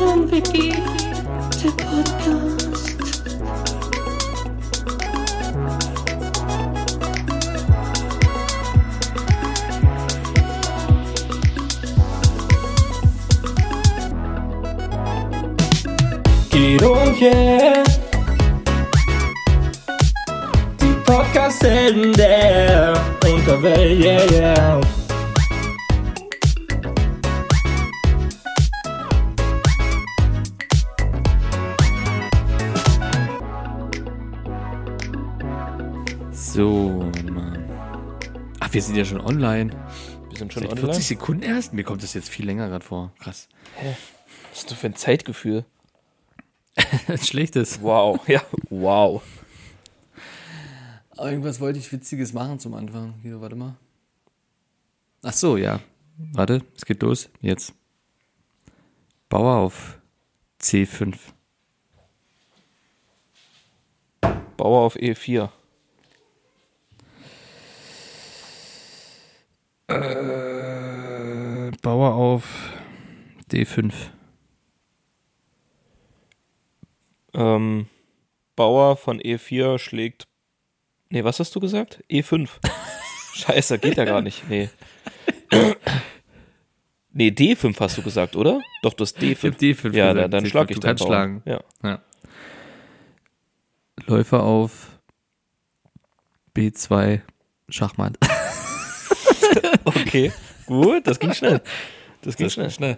Traumwiki, der Podcast. Guido und yeah. Die Podcast-Helden der Unterwelt, yeah, yeah. Ach, wir sind ja schon online. Wir sind schon Seit online. 40 Sekunden erst? Mir kommt das jetzt viel länger gerade vor. Krass. Was ist das für ein Zeitgefühl? Ein schlechtes. Wow, ja, wow. Aber irgendwas wollte ich Witziges machen zum Anfang. Hier, warte mal. Ach so, ja. Warte, es geht los. Jetzt. Bauer auf C5. Bauer auf E E4. Äh, Bauer auf D5. Ähm, Bauer von E4 schlägt. Nee, was hast du gesagt? E5. Scheiße, geht ja gar nicht. Nee. Nee, D5 hast du gesagt, oder? Doch, du hast D5. Ich hab D5 ja, gesagt. dann, dann D5, schlag ich du kannst Bauern. schlagen. Ja. Ja. Läufer auf B2 Schachmatt. Okay, gut, das ging schnell. Das ging schnell. schnell.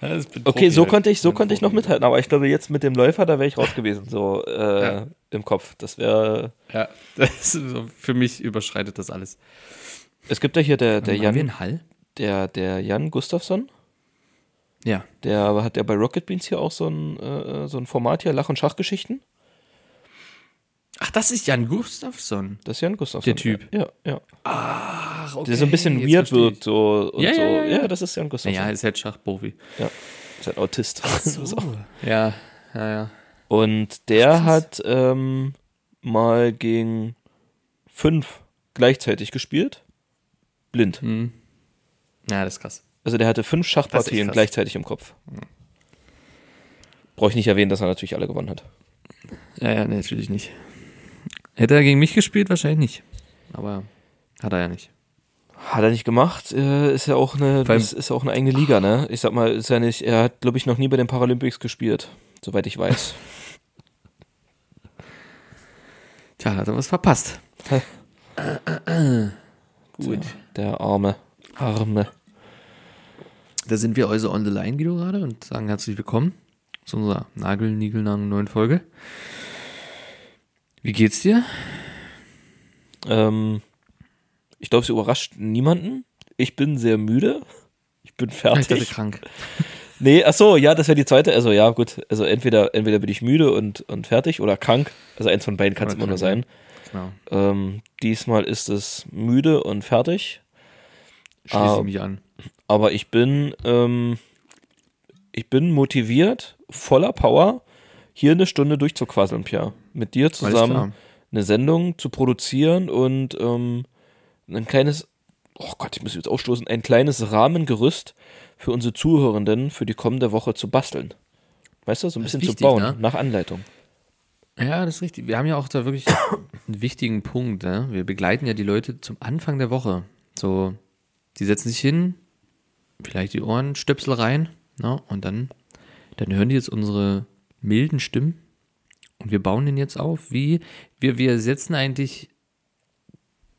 Ja, das Okay, so halt. konnte ich, so Bin konnte ich noch mithalten, aber ich glaube, jetzt mit dem Läufer, da wäre ich raus gewesen, so äh, Ja. im Kopf. Das wäre. Ja, das für mich überschreitet das alles. Es gibt ja hier der, der wir Jan, einen Hall? der, der Jan Gustafsson, Ja. der hat ja bei Rocket Beans hier auch so ein, äh, so ein Format hier, Lach- und Schachgeschichten. Ach, das ist Jan Gustafsson. Das ist Jan Gustafson. Der Typ. Ja, ja. Ach, okay. Der so ein bisschen jetzt weird wirkt, so und Ja, so. ja, ja, ja. das ist Jan Gustafson. Naja, ist halt Schachprofi. ja. Ist ein Autist. So. Ja, ja, ja. Und der hat ähm, mal gegen fünf gleichzeitig gespielt. Blind. Hm. Ja, das ist krass. Also der hatte fünf Schachpartien gleichzeitig im Kopf. Brauche ich nicht erwähnen, dass er natürlich alle gewonnen hat. Ja, ja, nee, natürlich nicht. Hätte er gegen mich gespielt? Wahrscheinlich nicht. Aber hat er ja nicht. Hat er nicht gemacht, ist ja auch eine, das ist ja auch eine eigene Liga, ne? Ich sag mal, ist ja nicht, er hat, glaube ich, noch nie bei den Paralympics gespielt, soweit ich weiß. Tja, hat er was verpasst. Gut. Der arme, arme. Da sind wir also on the line, Guido, gerade und sagen herzlich willkommen zu unserer Nagel-Nigelnang neuen Folge. Wie geht's dir? Ähm, ich glaube, es überrascht niemanden. Ich bin sehr müde. Ich bin Ich dachte fertig. krank. Nee, ach so, ja, das wäre die zweite. Also ja, gut. Also entweder, entweder bin ich müde und, und fertig oder krank. Also eins von beiden kann es immer nur sein. Genau. Ähm, diesmal ist es müde und fertig. Schließe ich mich an. Aber ich bin, ähm, ich bin motiviert, voller Power, hier eine Stunde durchzuquasseln, Pia. Mit dir zusammen eine Sendung zu produzieren und ähm, ein kleines, oh Gott, ich muss jetzt aufstoßen, ein kleines Rahmengerüst für unsere Zuhörenden für die kommende Woche zu basteln. Weißt du, so ein Das bisschen wichtig, zu bauen, ne? nach Anleitung. Ja, das ist richtig. Wir haben ja auch da wirklich einen wichtigen Punkt. Ne? Wir begleiten ja die Leute zum Anfang der Woche. So, die setzen sich hin, vielleicht die Ohrenstöpsel rein, ne? und dann, dann hören die jetzt unsere milden Stimmen und wir bauen den jetzt auf. Wie wir, wir setzen eigentlich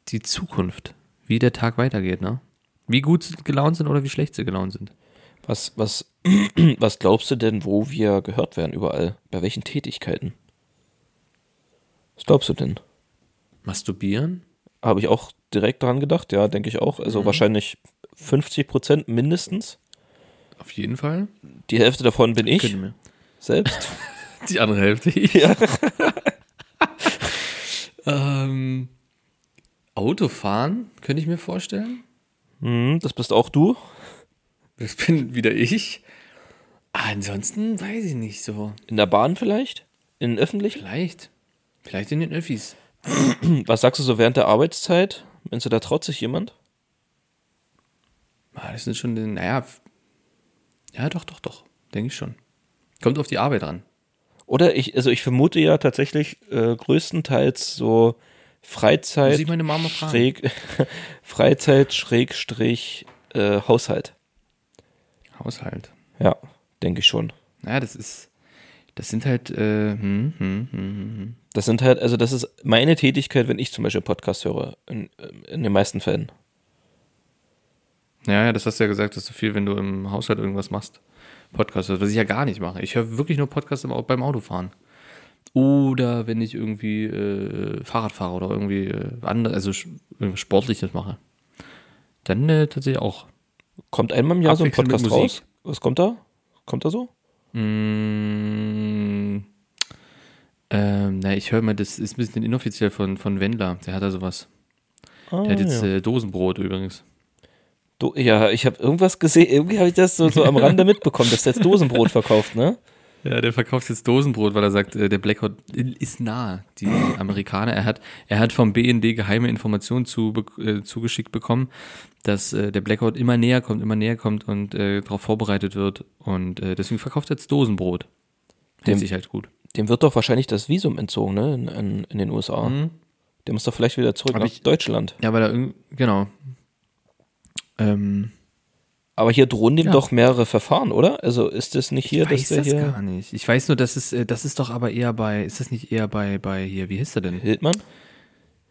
die Zukunft, wie der Tag weitergeht, ne? Wie gut sie gelaunt sind oder wie schlecht sie gelaunt sind. Was, was, was glaubst du denn, wo wir gehört werden überall? Bei welchen Tätigkeiten? Was glaubst du denn? Masturbieren? Habe ich auch direkt dran gedacht, ja, denke ich auch. Also wahrscheinlich 50 Prozent mindestens. Auf jeden Fall. Die Hälfte davon bin ich selbst. Die andere Hälfte. ja. Ähm, Autofahren könnte ich mir vorstellen. Hm, das bist auch du. Das bin wieder ich. Ansonsten weiß ich nicht so. In der Bahn vielleicht? In öffentlich? Vielleicht. Vielleicht in den Öffis. Was sagst du so während der Arbeitszeit? Meinst du, da traut sich jemand? Ah, Das sind schon, naja. f- Ja, doch, doch, doch. Denke ich schon. Kommt auf die Arbeit an. Oder ich, also ich vermute ja tatsächlich äh, größtenteils so Freizeit, Muss meine Mama fragen. schräg, Freizeit, Schrägstrich, äh, Haushalt. Haushalt. Ja, denke ich schon. Ja, das ist, das sind halt, äh, hm, hm, hm, hm. Das sind halt, also das ist meine Tätigkeit, wenn ich zum Beispiel Podcast höre, in, in den meisten Fällen. Ja, ja, das hast du ja gesagt, dass du viel, wenn du im Haushalt irgendwas machst, Podcast hörst, was ich ja gar nicht mache. Ich höre wirklich nur Podcasts beim Autofahren. Oder wenn ich irgendwie äh, Fahrrad fahre oder irgendwie äh, andere, also Sportliches mache. Dann äh, tatsächlich auch. Kommt einmal im Jahr so ein Podcast raus? Was kommt da? Kommt da so? Mm, ähm, na, ich höre mal, das ist ein bisschen inoffiziell von, von Wendler. Der hat da sowas. Ah, Der hat jetzt ja. äh, Dosenbrot übrigens. Do ja, ich habe irgendwas gesehen, irgendwie habe ich das so, so am Rande mitbekommen, dass der jetzt Dosenbrot verkauft, ne? Ja, der verkauft jetzt Dosenbrot, weil er sagt, äh, der Blackout ist nah. Die Amerikaner, er hat, er hat vom BND geheime Informationen zu, äh, zugeschickt bekommen, dass äh, der Blackout immer näher kommt, immer näher kommt und äh, darauf vorbereitet wird. Und äh, deswegen verkauft er jetzt Dosenbrot. Hält sich halt gut. Dem wird doch wahrscheinlich das Visum entzogen, ne? In, in, in den USA. Der muss doch vielleicht wieder zurück Hab nach ich- Deutschland. Ja, weil er genau. Ähm, Aber hier drohen dem Ja. doch mehrere Verfahren, oder? Also ist das nicht hier, ich weiß dass der das hier gar nicht. Ich weiß nur, dass es, äh, das ist doch aber eher bei, ist das nicht eher bei, bei hier, wie hieß er denn? Hildmann?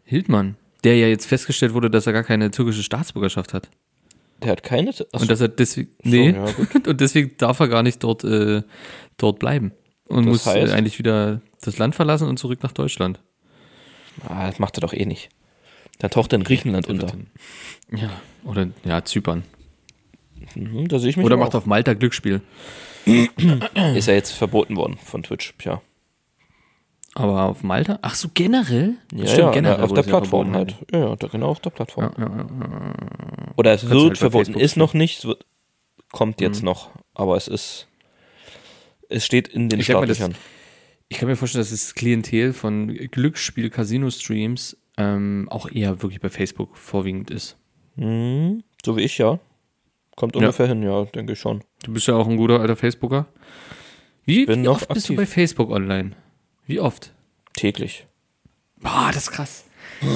Hildmann. Der ja jetzt festgestellt wurde, dass er gar keine türkische Staatsbürgerschaft hat. Der hat keine. Ach, Und dass er deswegen, nee, ja, gut. und deswegen darf er gar nicht dort, äh, dort bleiben. Und Das muss heißt? äh, eigentlich wieder das Land verlassen und zurück nach Deutschland. ah, das macht er doch eh nicht. Dann taucht er in Griechenland unter. Ja, oder, ja, Zypern. Mhm, da sehe ich mich Oder macht auf Malta Glücksspiel. Ist ja jetzt verboten worden von Twitch, ja. Aber auf Malta? Ach so, generell? Ja, ja, na, auf der Plattform halt. Ja, genau auf der Plattform. Ja, ja, ja. Oder es Kannst wird halt verboten, Facebook ist noch nicht, es wird, kommt jetzt Mhm. noch, aber es ist, es steht in den Ich das- Startlöchern. Ich kann mir vorstellen, dass das Klientel von Glücksspiel-Casino-Streams ähm, auch eher wirklich bei Facebook vorwiegend ist. Mhm, so wie ich, ja. Kommt Ja. ungefähr hin, ja, denke ich schon. Du bist ja auch ein guter alter Facebooker. Wie, wie oft bist du aktiv. bei Facebook online? Wie oft? Täglich. Boah, das ist krass.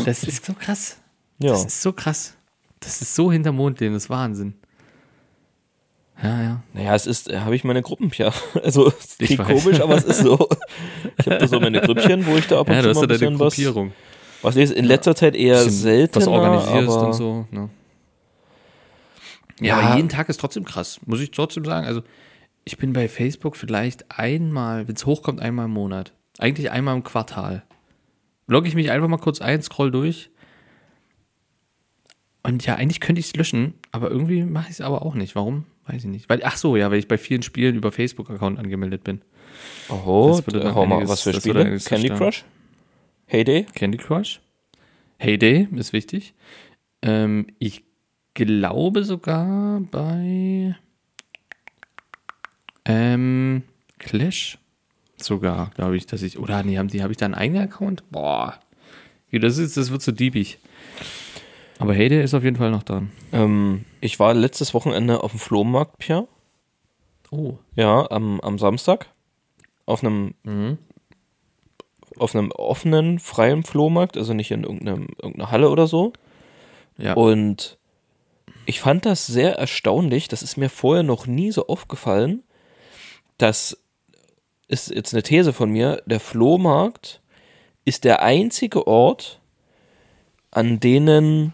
Das ist so krass. Ja. Das ist so krass. Das ist so hinter Mondleben, das ist Wahnsinn. Ja, ja. Naja, es ist, habe ich meine Gruppen, ja. Also, es Ich klingt komisch, aber es ist so. Ich habe da so meine Grüppchen, wo ich da ab und Ja, zu mal ja ein deine bisschen was, Gruppierung. Was lese. In letzter Zeit eher seltener, was organisierst aber und so. Ne? Ja, Ja. aber jeden Tag ist trotzdem krass, muss ich trotzdem sagen. Also, ich bin bei Facebook vielleicht einmal, wenn es hochkommt, einmal im Monat. Eigentlich einmal im Quartal. Logge ich mich einfach mal kurz ein, scroll durch. Und ja, eigentlich könnte ich es löschen, aber irgendwie mache ich es aber auch nicht. Warum? Weiß ich nicht. Weil, ach so, ja, weil ich bei vielen Spielen über Facebook-Account angemeldet bin. Oh, Das würde mal, einiges- was für Spiele? Candy. Crush? Heyday? Candy Crush. Heyday ist wichtig. Ähm, ich glaube sogar bei ähm, Clash sogar, glaube ich, dass ich oder nee, haben die habe ich da einen eigenen Account? Boah. Das ist das wird so diebig. Aber Heyday ist auf jeden Fall noch dran. Ähm, ich war letztes Wochenende auf dem Flohmarkt, Pia. Oh. Ja, am, am Samstag. Auf einem, Mhm. Auf einem offenen, freien Flohmarkt, also nicht in irgendeinem, irgendeiner Halle oder so. Ja. Und ich fand das sehr erstaunlich, das ist mir vorher noch nie so aufgefallen, das ist jetzt eine These von mir, der Flohmarkt ist der einzige Ort, an denen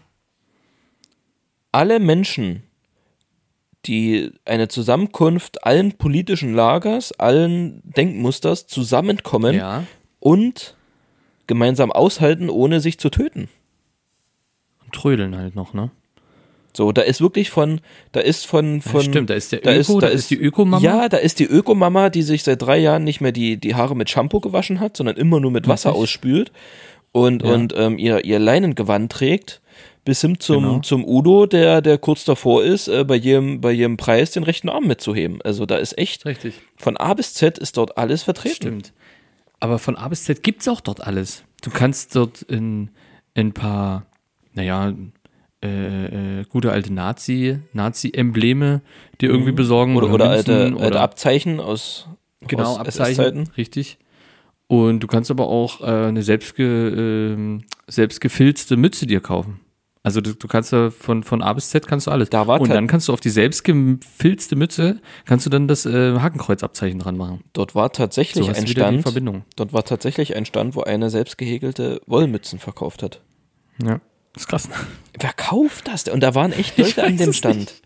alle Menschen, die eine Zusammenkunft allen politischen Lagers, allen Denkmusters zusammenkommen ja. Und gemeinsam aushalten, ohne sich zu töten. Und trödeln halt noch, ne? So, da ist wirklich von, da ist von, von. stimmt, da ist der da Öko, da ist die Ökomama. Ja, da ist die Ökomama, die sich seit drei Jahren nicht mehr die, die Haare mit Shampoo gewaschen hat, sondern immer nur mit Wasser Richtig. ausspült und, Ja. und ähm, ihr, ihr Leinengewand trägt. Bis hin zum, Genau. zum Udo, der, der kurz davor ist, äh, bei, jedem, bei jedem Preis den rechten Arm mitzuheben. Also da ist echt, Richtig. von A bis Z ist dort alles vertreten. Stimmt. Aber von A bis Z gibt es auch dort alles. Du kannst dort in, in ein paar, naja, äh, äh, gute alte Nazi, Nazi-Embleme dir irgendwie besorgen. Mhm. Oder, oder Münzen alte, alte oder Abzeichen aus Genau, aus Abzeichen, richtig. Und du kannst aber auch äh, eine selbstge, ähm, selbstgefilzte Mütze dir kaufen. Also du, du kannst da von, von A bis Z kannst du alles. Da war Und dann kannst du auf die selbstgefilzte Mütze, kannst du dann das äh, Hakenkreuzabzeichen dran machen. Dort war tatsächlich So ein Stand. Verbindung. Dort war tatsächlich ein Stand, wo eine selbst gehäkelte Wollmützen verkauft hat. Ja. Das ist krass. Wer kauft das? Und da waren echt Leute an dem Stand. nicht.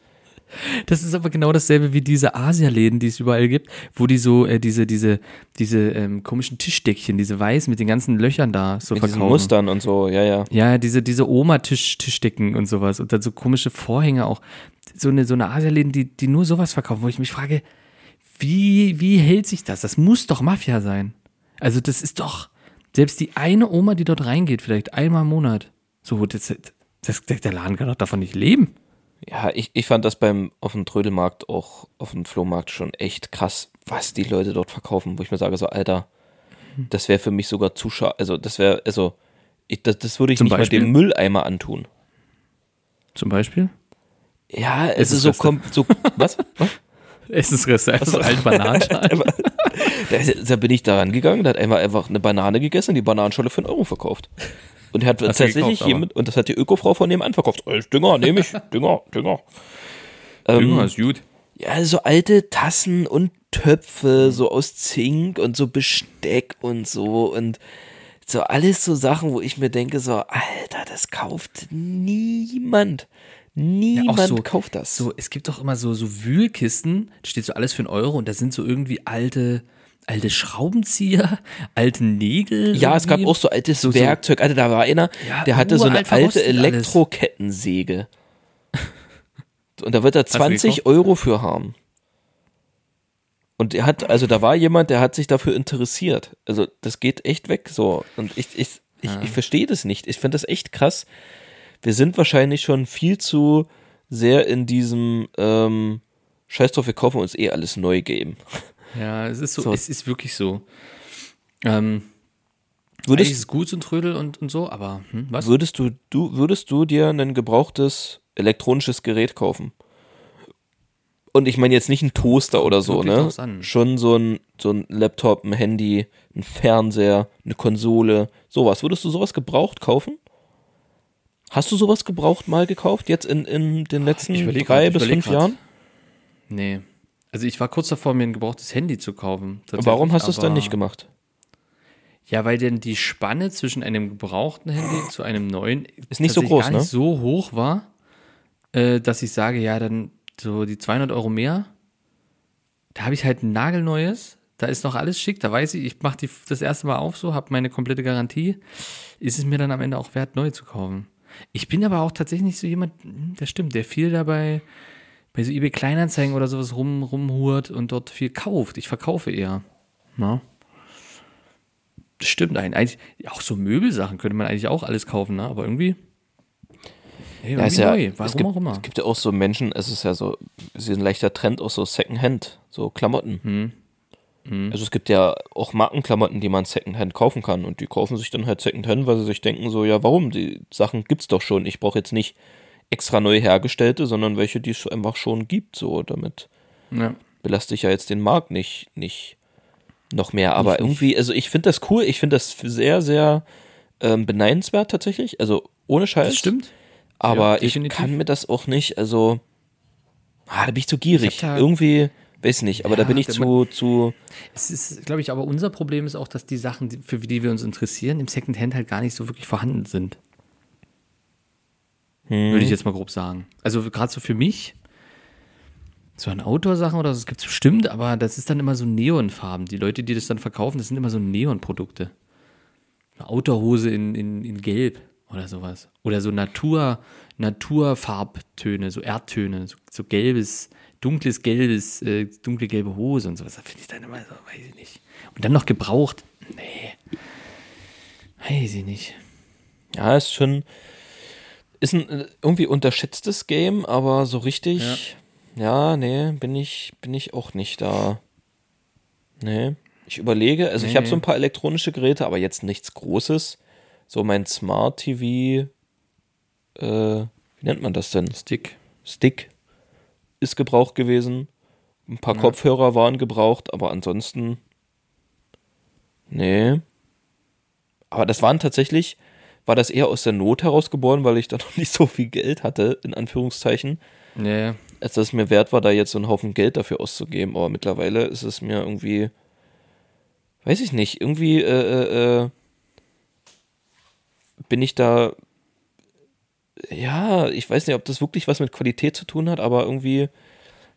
Das ist aber genau dasselbe wie diese Asia-Läden, die es überall gibt, wo die so äh, diese, diese, diese ähm, komischen Tischdeckchen, diese weiß mit den ganzen Löchern da so Mit diesen verkaufen. Mustern und so, ja, ja. Ja, diese, diese Oma-Tischdecken und sowas. Und dann so komische Vorhänge auch. So eine, so eine Asialäden, die, die nur sowas verkaufen, wo ich mich frage, wie, wie hält sich das? Das muss doch Mafia sein. Also das ist doch, selbst die eine Oma, die dort reingeht, vielleicht einmal im Monat. So, das, das, der Laden kann doch davon nicht leben. Ja, ich, ich fand das beim auf dem Trödelmarkt auch auf dem Flohmarkt schon echt krass, was die Leute dort verkaufen, wo ich mir sage, so, Alter, das wäre für mich sogar zu schade. Also, das wäre, also, ich, das, das würde ich Zum nicht Beispiel? mal dem Mülleimer antun. Zum Beispiel? Ja, es ist so, kom so was? was? Essensreste, also alte Bananenschalen. Da, ist- da bin ich da rangegangen, da hat einmal einfach eine Banane gegessen und die Bananenschale für einen Euro verkauft. Und hat Hast du tatsächlich gekauft, jemand, und das hat die Ökofrau von nebenan verkauft. Ist Dünger, nehme ich, Dünger, Dünger. Ähm, Dünger ist gut. Ja, so alte Tassen und Töpfe, so aus Zink und so Besteck und so und so alles so Sachen, wo ich mir denke, so, Alter, das kauft niemand. Niemand so- kauft das. So, es gibt doch immer so, so Wühlkisten, da steht so alles für einen Euro und da sind so irgendwie alte, alte Schraubenzieher, alte Nägel. ja, es gab auch so altes So- Werkzeug. Alter, da war einer, Ja, der hatte so eine alte. Elektrokettensäge. Und da wird er du 20 gekauft? Euro für haben. Und er hat, also da war jemand, der hat sich dafür interessiert. Also das geht echt weg so. Und ich, ich, ich, ich verstehe das nicht. Ich finde das echt krass. Wir sind wahrscheinlich schon viel zu sehr in diesem ähm, Scheiß drauf, wir kaufen uns eh alles neu Game. Ja, es ist so, So. es ist wirklich so. Ähm, ist Würdest, es gut, so ein Trödel und, und so, aber hm, was? würdest du, du, würdest du dir ein gebrauchtes elektronisches Gerät kaufen? Und ich meine jetzt nicht ein Toaster oder so, ne? Schon so ein, so ein Laptop, ein Handy, ein Fernseher, eine Konsole, sowas. Würdest du sowas gebraucht kaufen? Hast du sowas gebraucht mal gekauft, jetzt in, in den letzten drei grad, bis fünf grad. Jahren? Nee. Also ich war kurz davor, mir ein gebrauchtes Handy zu kaufen. Warum hast du es dann nicht gemacht? Ja, weil denn die Spanne zwischen einem gebrauchten Handy zu einem neuen Ist nicht so groß, gar ne? nicht so hoch war, äh, dass ich sage, ja, dann so die 200 Euro mehr, da habe ich halt ein nagelneues, da ist noch alles schick, da weiß ich, ich mache das erste Mal auf so, habe meine komplette Garantie, ist es mir dann am Ende auch wert, neu zu kaufen. Ich bin aber auch tatsächlich so jemand, hm, das stimmt, der viel dabei bei so eBay Kleinanzeigen oder sowas rum, rumhurt und dort viel kauft. Ich verkaufe eher. Na? Das stimmt eigentlich. Auch so Möbelsachen könnte man eigentlich auch alles kaufen, ne? Aber irgendwie. Hey, Ja, ja, neu. Warum es gibt, auch immer. Es gibt ja auch so Menschen, es ist ja so, es ist ein leichter Trend, auch so Secondhand, so Klamotten. Hm. Also es gibt ja auch Markenklamotten, die man Secondhand kaufen kann und die kaufen sich dann halt Secondhand, weil sie sich denken so, ja warum, die Sachen gibt's doch schon, ich brauche jetzt nicht extra neu hergestellte, sondern welche, die es einfach schon gibt, so, damit Ja. belaste ich ja jetzt den Markt nicht, nicht noch mehr. Aber irgendwie, also ich finde das cool, ich finde das sehr, sehr ähm, beneidenswert tatsächlich, also ohne Scheiß. Das stimmt. Aber Ja, ich kann mir das auch nicht, also, ah, da bin ich zu gierig. Ich da- Irgendwie, weiß nicht, aber da Ja, bin ich zu, zu, Es ist, glaube ich, aber unser Problem ist auch, dass die Sachen, für die wir uns interessieren, im Secondhand halt gar nicht so wirklich vorhanden sind. Hm. Würde ich jetzt mal grob sagen. Also gerade so für mich, so an Outdoor-Sachen oder so, das gibt es bestimmt, aber das ist dann immer so Neonfarben. Die Leute, die das dann verkaufen, das sind immer so Neonprodukte. Eine Outdoor-Hose in, in, in Gelb oder sowas. Oder so Natur, Naturfarbtöne, so Erdtöne, so, so gelbes, dunkles gelbes, äh, dunkle gelbe Hose und sowas. Da finde ich dann immer so, weiß ich nicht. Und dann noch gebraucht. Nee. Weiß ich nicht. ja, ist schon, ist ein äh, irgendwie unterschätztes Game, aber so richtig, ja, nee, bin ich, bin ich auch nicht da. Nee. Ich überlege, also ich Nee, habe nee. so ein paar elektronische Geräte, aber jetzt nichts Großes. So mein Smart TV, äh, wie nennt man das denn? Stick. Stick ist gebraucht gewesen. Ein paar Kopfhörer waren gebraucht, aber ansonsten. Nee. Aber das waren tatsächlich, war das eher aus der Not heraus geboren, weil ich da noch nicht so viel Geld hatte, in Anführungszeichen, Ja, ja. als dass es mir wert war, da jetzt so einen Haufen Geld dafür auszugeben. Aber mittlerweile ist es mir irgendwie, weiß ich nicht, irgendwie äh, äh, äh, bin ich da, ja, ich weiß nicht, ob das wirklich was mit Qualität zu tun hat, aber irgendwie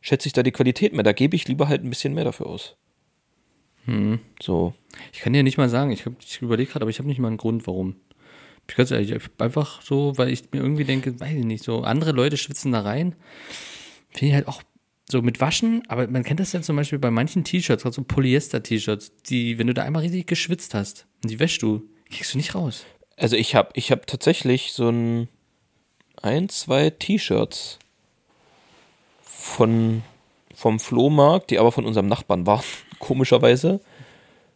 schätze ich da die Qualität mehr. Da gebe ich lieber halt ein bisschen mehr dafür aus. So. Ich kann dir nicht mal sagen, ich, hab- ich überlege gerade, aber ich habe nicht mal einen Grund, warum. Ich ganz ehrlich, einfach so, weil ich mir irgendwie denke, weiß ich nicht, so andere Leute schwitzen da rein. Finde ich halt auch so mit Waschen, aber man kennt das ja zum Beispiel bei manchen T-Shirts, gerade so Polyester-T-Shirts, die, wenn du da einmal richtig geschwitzt hast und die wäschst du, kriegst du nicht raus. Also ich habe ich hab tatsächlich so ein, ein, zwei T-Shirts von vom Flohmarkt, die aber von unserem Nachbarn waren, komischerweise.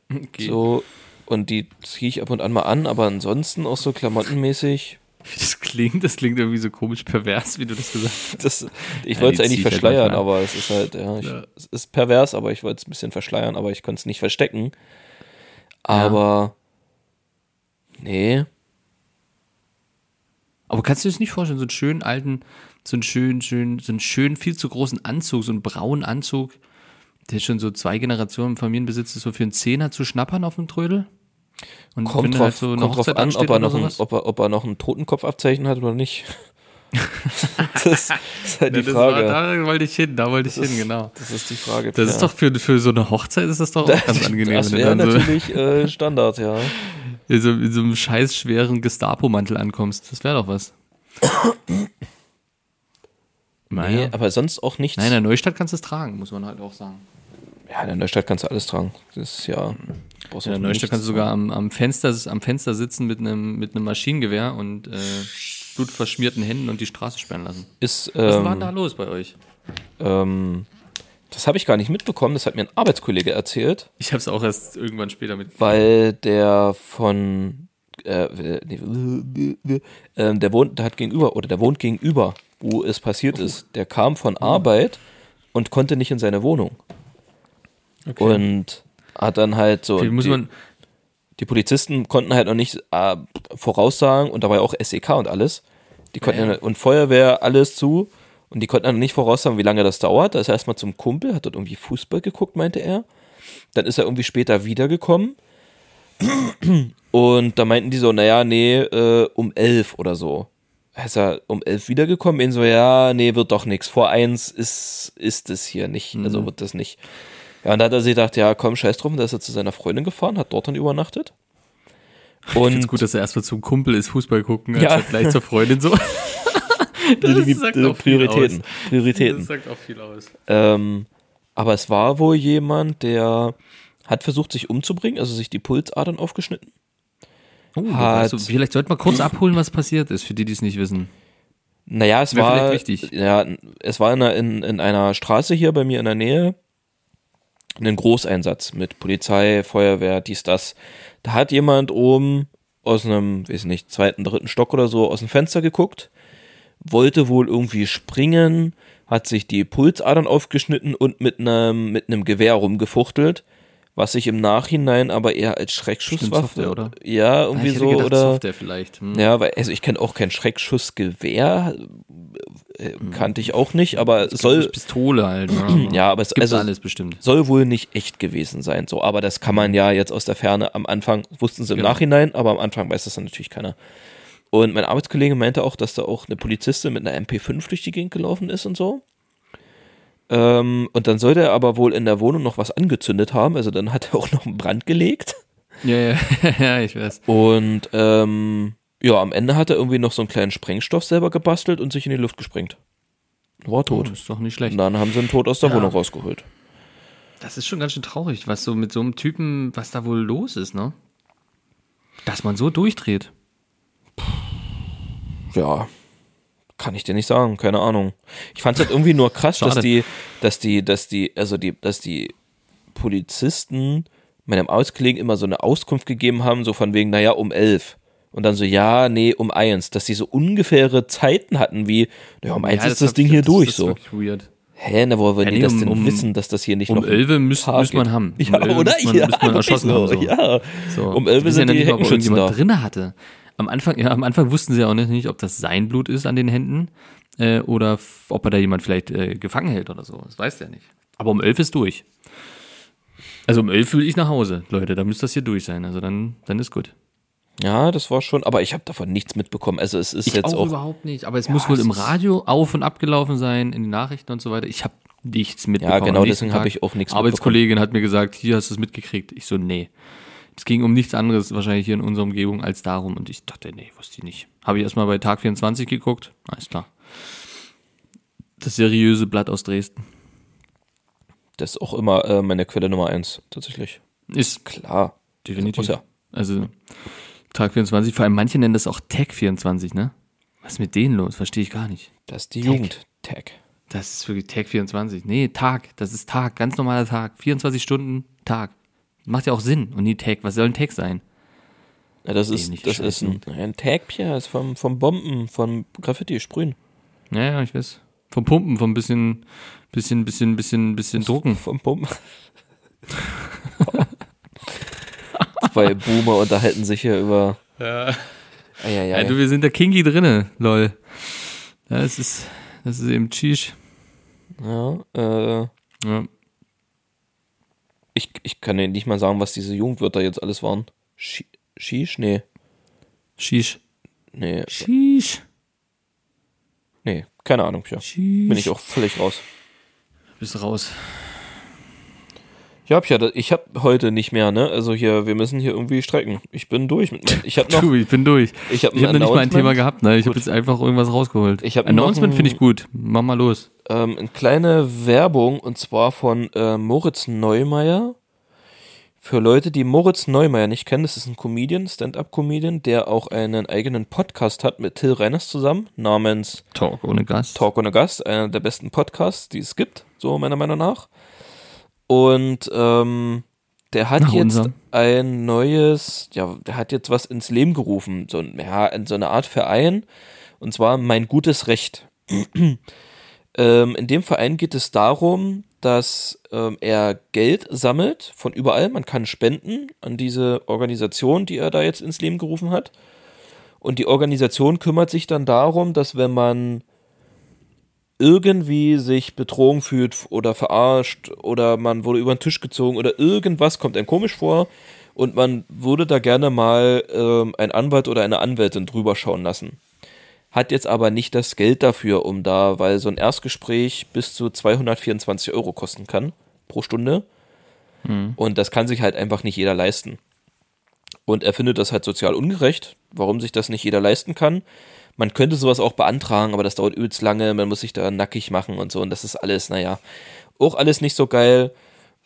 Okay. So, und die ziehe ich ab und an mal an, aber ansonsten auch so klamottenmäßig. Wie das klingt, das klingt irgendwie so komisch pervers, wie du das gesagt hast. Das, ich Ja, wollte es eigentlich halt verschleiern, aber es ist halt, ja, ich, Ja. es ist pervers, aber ich wollte es ein bisschen verschleiern, aber ich konnte es nicht verstecken. Aber nee, Aber kannst du dir das nicht vorstellen, so einen schönen alten, so einen schönen, schönen, so einen schönen, viel zu großen Anzug, so einen braunen Anzug, der schon so zwei Generationen Familienbesitz ist, so für einen Zehner zu schnappern auf dem Trödel? Und kommt wenn drauf, halt so kommt drauf an, ob er, noch ein, ob, er, ob er noch ein Totenkopfabzeichen hat oder nicht. das ist halt die Ja, das war- Frage. da wollte ich hin, da wollte ich Das hin, ist- genau. Das ist die Frage. Das ist doch für, für so eine Hochzeit ist das doch auch ganz angenehm. Das wäre natürlich äh, Standard, ja. in so, in so einem scheiß schweren Gestapo-Mantel ankommst. Das wäre doch was. Nee, Naja. aber sonst auch nichts. Nein, in der Neustadt kannst du es tragen, muss man halt auch sagen. Ja, in der Neustadt kannst du alles tragen. Das ist ja. Brauchst In der Neustadt kannst du sogar am, am, Fenster, am Fenster sitzen mit einem, mit einem Maschinengewehr und äh, blutverschmierten Händen und die Straße sperren lassen. Ist, Was war denn da ähm, los bei euch? ähm, das habe ich gar nicht mitbekommen. Das hat mir ein Arbeitskollege erzählt, Ich habe es auch erst irgendwann später mit. weil der von. Äh, nee, ähm, der wohnt, der hat gegenüber, oder der wohnt gegenüber, wo es passiert ist. Der kam von Arbeit und konnte nicht in seine Wohnung. Und hat dann halt so. Die- die Polizisten konnten halt noch nicht äh, voraussagen und da war ja auch SEK und alles. Die konnten Ja, und Feuerwehr alles zu und die konnten dann nicht voraussagen, wie lange das dauert. Da ist er erstmal zum Kumpel, hat dort irgendwie Fußball geguckt, meinte er. Dann ist er irgendwie später wiedergekommen. Und da meinten die so, naja, nee, äh, um elf oder so. Ist er um elf wiedergekommen? Ihn so, ja, nee, wird doch nichts. Vor eins ist, ist es hier nicht. Also wird das nicht. Ja, und da hat er sich gedacht, ja, komm, scheiß drauf. Und da ist er zu seiner Freundin gefahren, hat dort dann übernachtet. ich find's Und gut, dass er erstmal zum Kumpel ist, Fußball gucken, Ja. anstatt gleich zur Freundin so. das die, sagt die auch viel Prioritäten. aus. Prioritäten. Das sagt auch viel aus. Ähm, aber es war wohl jemand, der hat versucht, sich umzubringen, also sich die Pulsadern aufgeschnitten. Oh, Hat- also, vielleicht sollten wir kurz abholen, was passiert ist, für die, die es nicht wissen. Naja, es Wäre war, ja, es war in in, in einer Straße hier bei mir in der Nähe ein Großeinsatz mit Polizei, Feuerwehr, dies, das. Da hat jemand oben aus einem, weiß nicht, zweiten, dritten Stock oder so aus dem Fenster geguckt, wollte wohl irgendwie springen, hat sich die Pulsadern aufgeschnitten und mit einem, mit einem Gewehr rumgefuchtelt, was sich im Nachhinein aber eher als Schreckschusswaffe, oder? ja, irgendwie so, gedacht, oder, Software vielleicht. Hm. ja, weil, also ich kenne auch kein Schreckschussgewehr, kannte ich auch nicht, aber es Soll Pistole halt. Ne? ja, aber es also, alles bestimmt. soll wohl nicht echt gewesen sein, so, aber das kann man ja jetzt aus der Ferne am Anfang, wussten sie im Genau. Nachhinein, aber am Anfang weiß das dann natürlich keiner. Und mein Arbeitskollege meinte auch, dass da auch eine Polizistin mit einer MP5 durch die Gegend gelaufen ist und so. Ähm, und dann sollte er aber wohl in der Wohnung noch was angezündet haben, also dann hat er auch noch einen Brand gelegt. Ja, ja, ja, ich weiß. Und ähm, ja, am Ende hat er irgendwie noch so einen kleinen Sprengstoff selber gebastelt und sich in die Luft gesprengt. War Oh, tot. ist doch nicht Und schlecht. dann haben sie ihn tot aus der Ja. Wohnung rausgeholt. Das ist schon ganz schön traurig, was so mit so einem Typen, was da wohl los ist, ne? Dass man so durchdreht. Ja, kann ich dir nicht sagen, keine Ahnung. Ich fand es halt irgendwie nur krass, dass die, dass die, dass die, also die, dass die Polizisten meinem Auskollegen immer so eine Auskunft gegeben haben, so von wegen, naja, um elf. Und dann so, ja, nee, um eins. Dass die so ungefähre Zeiten hatten, wie, naja, um eins ist das hab Ding ich- hier das, durch, das ist so. wirklich weird. Hä, na, woher wollen Ja, die nee, das um- denn um- wissen, dass das hier nicht Um noch 11 müsste Tag müsste man haben. Um Ja, 11 oder? man, ja, müsste man wirklich erschossen so. haben. So. Ja. So. Um Wir 11 wissen sind ja die Heckenschützen da. drinne hatte. Am Anfang, ja, am Anfang wussten sie ja auch nicht, ob das sein Blut ist an den Händen äh, oder ob er da jemand vielleicht äh, gefangen hält oder so. Das weiß der nicht. Aber um 11 ist durch. Also um 11 will ich nach Hause, Leute. Da müsste das hier durch sein. Also dann, dann ist gut. Ja, das war schon, aber ich habe davon nichts mitbekommen. Also es ist jetzt auch, überhaupt nicht. Aber es muss wohl es im Radio auf und abgelaufen sein, in den Nachrichten und so weiter. Ich habe nichts mitbekommen. genau Am nächsten deswegen hab Tag, ich auch nichts Arbeitskollegin hat mir gesagt, hier hast du es mitgekriegt. Ich so, nee. Es ging um nichts anderes wahrscheinlich hier in unserer Umgebung als darum. Und ich dachte, nee, wusste ich nicht. Habe ich erstmal bei Tag 24 geguckt. Alles klar. Das seriöse Blatt aus Dresden. das ist auch immer äh, meine Quelle Nummer eins, tatsächlich. Ist Klar. definitiv. Muss ja. Also Tag 24, vor allem manche nennen das auch Tag 24, ne? Was ist mit denen los? Verstehe ich gar nicht. Das ist die Tag. Jugend-Tag. Das ist wirklich Tag 24. Nee, Tag. Das ist Tag. Ganz normaler Tag. 24 Stunden Tag. Macht ja auch Sinn. Und nie Tag. Was soll ein Tag sein? Ja, das ist, Dämliche das ist ein, ein Tag, Pia, ist vom, vom Bomben, vom Graffiti, Sprühen. Ja, ja, ich weiß. Vom Pumpen, vom bisschen, bisschen, bisschen, bisschen, bisschen Drucken. Vom Bomben. Zwei Boomer unterhalten sich hier über. Ja. Ja, ja, Ja, du, wir sind da kinky drinne, lol. Ja, das ist, das ist eben Cheesh. ja äh, Ja. ich, ich kann dir nicht mal sagen, was diese Jugendwörter jetzt alles waren. Shi- Shish? Nee. Sheesh. Nee, Sheesh. nee, keine Ahnung, Pia. Bin ich auch völlig raus. Bist raus. Ja, Pia, da- ich habe heute nicht mehr, ne? Also hier, wir müssen hier irgendwie strecken. Ich bin durch. Mit, ich habe noch, Du, ich bin durch. ich habe Ich habe noch nicht mal ein. Thema gehabt, ne? Ich habe jetzt einfach irgendwas rausgeholt. Ich hab Announcement finde ich gut. Mach mal los. ähm, eine kleine Werbung und zwar von äh, Moritz Neumeier. Für Leute, die Moritz Neumeier nicht kennen, das ist ein Comedian, Stand-up-Comedian, der auch einen eigenen Podcast hat mit Till Reiners zusammen, namens Talk ohne Gast. Talk ohne Gast, einer der besten Podcasts, die es gibt, so meiner Meinung nach. Und ähm, der hat Nach jetzt unserem. ein neues, ja, der hat jetzt was ins Leben gerufen, so, ja, in so eine Art Verein, und zwar Mein gutes Recht. ähm, in dem Verein geht es darum, dass ähm, er Geld sammelt von überall, man kann spenden an diese Organisation, die er da jetzt ins Leben gerufen hat. Und die Organisation kümmert sich dann darum, dass wenn man irgendwie sich betrogen fühlt oder verarscht oder man wurde über den Tisch gezogen oder irgendwas kommt einem komisch vor und man würde da gerne mal ähm, einen Anwalt oder eine Anwältin drüber schauen lassen. Hat jetzt aber nicht das Geld dafür, um da, weil so ein Erstgespräch bis zu 224 Euro kosten kann pro Stunde. Und das kann sich halt einfach nicht jeder leisten. Und er findet das halt sozial ungerecht, warum sich das nicht jeder leisten kann. Man könnte sowas auch beantragen, aber das dauert übelst lange, man muss sich da nackig machen und so. Und das ist alles, naja, auch alles nicht so geil.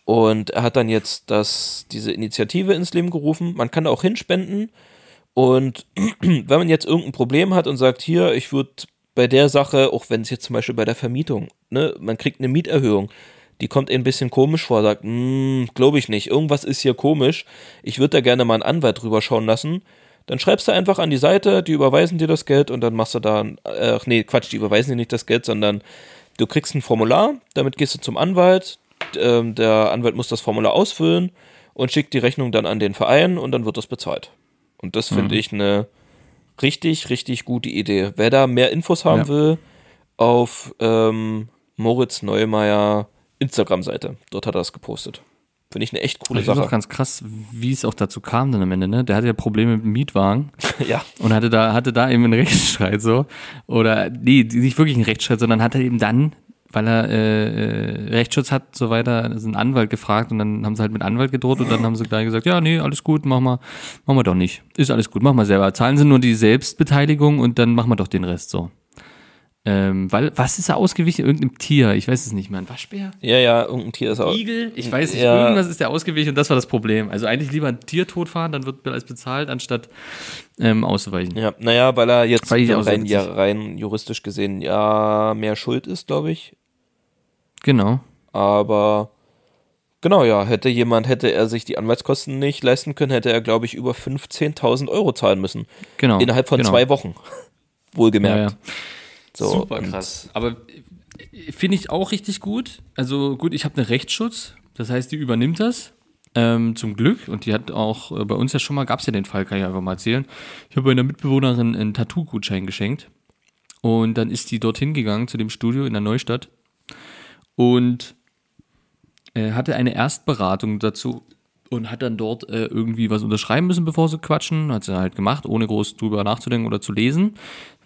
Und er hat dann jetzt das, diese Initiative ins Leben gerufen. Man kann da auch hinspenden. Und wenn man jetzt irgendein Problem hat und sagt, hier, ich würde bei der Sache, auch wenn es jetzt zum Beispiel bei der Vermietung, ne, man kriegt eine Mieterhöhung, die kommt ein bisschen komisch vor, sagt, glaube ich nicht, irgendwas ist hier komisch, ich würde da gerne mal einen Anwalt drüber schauen lassen, dann schreibst du einfach an die Seite, die überweisen dir das Geld und dann machst du da, äh, ach nee, Quatsch, die überweisen dir nicht das Geld, sondern du kriegst ein Formular, damit gehst du zum Anwalt, ähm, der Anwalt muss das Formular ausfüllen und schickt die Rechnung dann an den Verein und dann wird das bezahlt. Und das finde ich eine richtig, richtig gute Idee. Wer da mehr Infos haben Ja. will, auf ähm, Moritz Neumeier Instagram-Seite. Dort hat er das gepostet. Finde ich eine echt coole Ich Sache. auch ganz krass, wie es auch dazu kam dann am Ende, ne? Der hatte ja Probleme mit dem Mietwagen ja. und hatte da, hatte da eben einen Rechtsstreit so. Oder, nee, nicht wirklich einen Rechtsstreit, sondern hat er eben dann, weil er äh, äh, Rechtsschutz hat, so weiter, also einen Anwalt gefragt und dann haben sie halt mit Anwalt gedroht und dann haben sie gleich gesagt, ja, nee, alles gut, mach mal, mach mal doch nicht. Ist alles gut, mach mal selber. Zahlen sie nur die Selbstbeteiligung und dann machen wir doch den Rest so. Ähm, weil, was ist da ausgewichen? Irgendeinem Tier, ich weiß es nicht mehr. Ein Waschbär? Ja, ja, irgendein Tier ist auch. Igel? Ich weiß nicht, Ja. irgendwas ist der ausgewichen und das war das Problem. Also eigentlich lieber ein Tier totfahren, dann wird alles bezahlt, anstatt ähm, auszuweichen. Ja, naja, weil er jetzt Weil rein, ja, rein juristisch gesehen ja mehr schuld ist, glaube ich. Genau. Aber genau, ja, hätte jemand, hätte er sich die Anwaltskosten nicht leisten können, hätte er, glaube ich, über 15.000 Euro zahlen müssen. Genau. Innerhalb von genau. zwei Wochen. Ja, Wohlgemerkt. ja. So, Super krass. Aber Finde ich auch richtig gut. Also gut, ich habe einen Rechtsschutz, das heißt, die übernimmt das. Ähm, zum Glück. Und die hat auch äh, bei uns ja schon mal, gab es ja den Fall, kann ich einfach mal erzählen. Ich habe einer Mitbewohnerin einen Tattoo-Gutschein geschenkt. Und dann ist die dorthin gegangen zu dem Studio in der Neustadt und äh, hatte eine Erstberatung dazu und hat dann dort äh, irgendwie was unterschreiben müssen, bevor sie quatschen. Hat sie halt gemacht, ohne groß drüber nachzudenken oder zu lesen.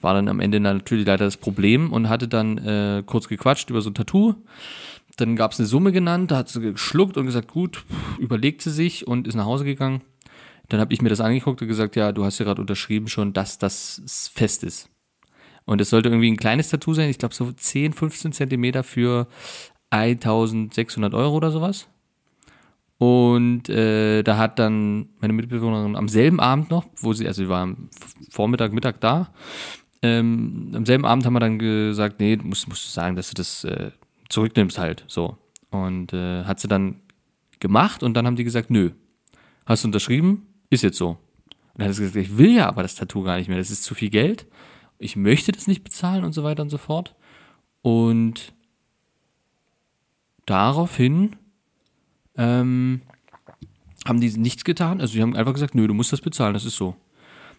War dann am Ende natürlich leider das Problem und hatte dann äh, kurz gequatscht über so ein Tattoo. Dann gab es eine Summe genannt, da hat sie geschluckt und gesagt, gut, überlegt sie sich und ist nach Hause gegangen. Dann habe ich mir das angeguckt und gesagt, ja, du hast ja gerade unterschrieben schon, dass das fest ist. Und es sollte irgendwie ein kleines Tattoo sein, ich glaube so 10, 15 Zentimeter für 1600 Euro oder sowas. Und äh, da hat dann meine Mitbewohnerin am selben Abend noch, wo sie, also sie war am Vormittag, Mittag da, ähm, am selben Abend haben wir dann gesagt, nee, musst, musst du sagen, dass du das äh, zurücknimmst halt, so. Und äh, hat sie dann gemacht und dann haben die gesagt, nö, hast du unterschrieben, ist jetzt so. Und dann hat sie gesagt, ich will ja aber das Tattoo gar nicht mehr, das ist zu viel Geld ich möchte das nicht bezahlen und so weiter und so fort. Und daraufhin ähm, haben die nichts getan. Also sie haben einfach gesagt, nö, du musst das bezahlen, das ist so.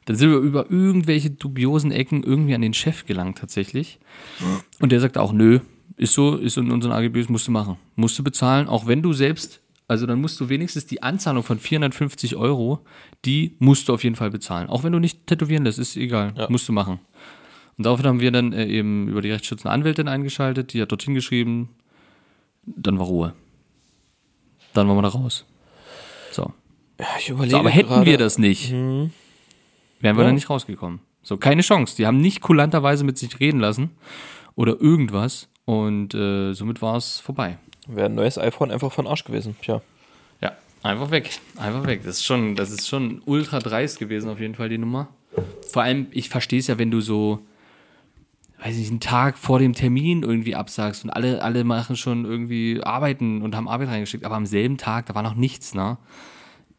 Dann sind wir über irgendwelche dubiosen Ecken irgendwie an den Chef gelangt tatsächlich. Und der sagt auch, nö, ist so, ist in unseren AGBs, musst du machen. Musst du bezahlen, auch wenn du selbst also dann musst du wenigstens die Anzahlung von 450 Euro, die musst du auf jeden Fall bezahlen. Auch wenn du nicht tätowieren lässt, ist egal, ja. musst du machen. Und daraufhin haben wir dann äh, eben über die rechtsschützende Anwältin eingeschaltet, die hat dorthin geschrieben, dann war Ruhe. Dann waren wir da raus. So. Ja, ich überlege so aber hätten gerade, wir das nicht, Hm, wären wir Ja. da nicht rausgekommen. So, keine Chance. Die haben nicht kulanterweise mit sich reden lassen oder irgendwas und äh, somit war es vorbei. Wäre ein neues iPhone einfach von Arsch gewesen. Tja. Ja, einfach weg. Einfach weg. Das ist schon, das ist schon ultra dreist gewesen, auf jeden Fall, die Nummer. Vor allem, ich verstehe es ja, wenn du so, weiß nicht, einen Tag vor dem Termin irgendwie absagst und alle, alle machen schon irgendwie Arbeiten und haben Arbeit reingeschickt, aber am selben Tag, da war noch nichts, ne?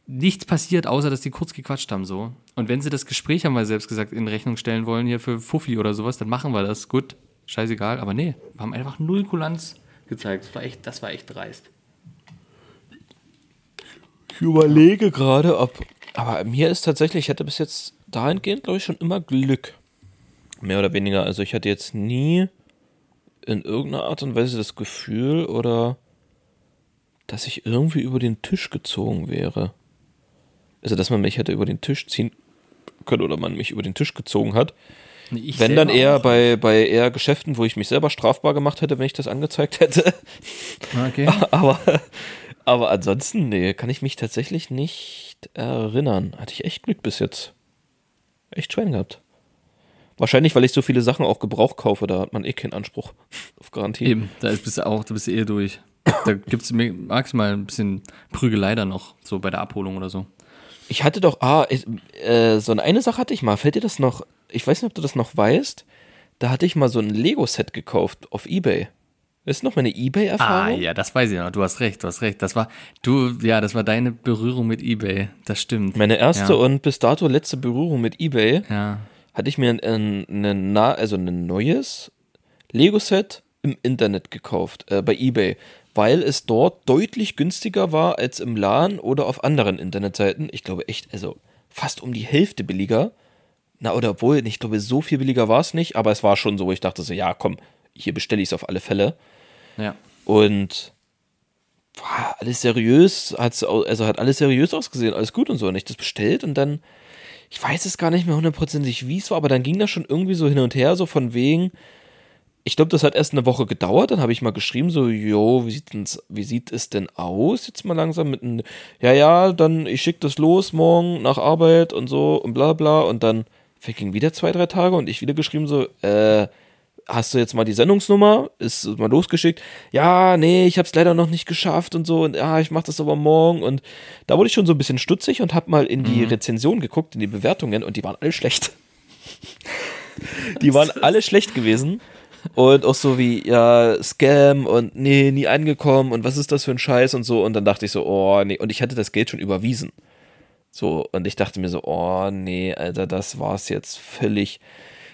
Nichts passiert, außer dass die kurz gequatscht haben, so. Und wenn sie das Gespräch, haben wir selbst gesagt, in Rechnung stellen wollen, hier für Fuffi oder sowas, dann machen wir das, gut, scheißegal, aber nee, wir haben einfach null Kulanz gezeigt. Das war echt, das war echt dreist. Ich überlege gerade, ob. Aber mir ist tatsächlich, ich hatte bis jetzt dahingehend, glaube ich, schon immer Glück. Mehr oder weniger. Also ich hatte jetzt nie in irgendeiner Art und Weise das Gefühl oder dass ich irgendwie über den Tisch gezogen wäre. Also dass man mich hätte über den Tisch ziehen können oder man mich über den Tisch gezogen hat. Ich wenn dann eher bei, bei eher Geschäften, wo ich mich selber strafbar gemacht hätte, wenn ich das angezeigt hätte. Okay. Aber, aber ansonsten, nee, kann ich mich tatsächlich nicht erinnern. Hatte ich echt Glück bis jetzt. Echt Schwein gehabt. Wahrscheinlich, weil ich so viele Sachen auch Gebrauch kaufe, da hat man eh keinen Anspruch auf Garantie. Eben, da ist- bist du auch, da bist du eh durch. Da gibt es maximal ein bisschen Prügelei dann noch, so bei der Abholung oder so. Ich hatte doch, ah, ich, äh, so eine, eine Sache hatte ich mal. Fällt dir das noch? Ich weiß nicht, ob du das noch weißt. Da hatte ich mal so ein Lego-Set gekauft auf Ebay. Ist noch meine Ah, Ebay-Erfahrung. ja, das weiß ich noch. Du hast recht, du hast recht. Das war, du, ja, das war deine Berührung mit Ebay. Das stimmt. Meine erste ja. und bis dato letzte Berührung mit Ebay. Ja. hatte ich mir ein, ein, also ein neues Lego-Set im Internet gekauft, äh, bei eBay, weil es dort deutlich günstiger war als im Laden oder auf anderen Internetseiten. Ich glaube echt, also fast um die Hälfte billiger. Na, oder obwohl, ich glaube, so viel billiger war es nicht, aber es war schon so, wo ich dachte so, ja, komm, hier bestelle ich es auf alle Fälle. Ja. Und war alles seriös, hat's, also hat alles seriös ausgesehen, alles gut und so. Und ich das bestellt und dann, ich weiß es gar nicht mehr hundertprozentig, wie es war, aber dann ging das schon irgendwie so hin und her, so von wegen, ich glaube, das hat erst eine Woche gedauert, dann habe ich mal geschrieben, so, jo, wie wie sieht es denn aus? Jetzt mal langsam mit einem, ja, ja, dann, ich schicke das los morgen nach Arbeit und so und bla bla und dann vergingen wieder zwei, drei Tage und ich wieder geschrieben, so, äh, hast du jetzt mal die Sendungsnummer? Ist mal losgeschickt? Ja, nee, ich habe es leider noch nicht geschafft und so und ja, ich mache das aber morgen und da wurde ich schon so ein bisschen stutzig und habe mal in die Rezension geguckt, in die Bewertungen und die waren alle schlecht. die waren alle schlecht gewesen und auch so wie ja Scam und nee, nie angekommen und was ist das für ein Scheiß und so und dann dachte ich so, oh, nee, und ich hatte das Geld schon überwiesen. So, und ich dachte mir so, oh nee, Alter, das war's jetzt völlig.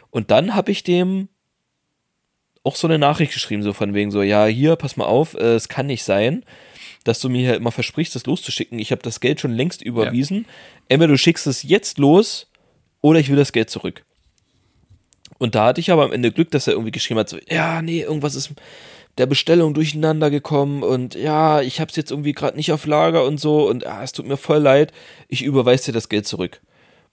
Und dann habe ich dem auch so eine Nachricht geschrieben, so von wegen so, ja, hier, pass mal auf, äh, es kann nicht sein, dass du mir hier immer versprichst, das loszuschicken. Ich habe das Geld schon längst überwiesen. Entweder du schickst es jetzt los oder ich will das Geld zurück. Und da hatte ich aber am Ende Glück, dass er irgendwie geschrieben hat, so, ja, nee, irgendwas ist der Bestellung durcheinander gekommen und ja, ich habe es jetzt irgendwie gerade nicht auf Lager und so und ja, es tut mir voll leid, ich überweise dir das Geld zurück.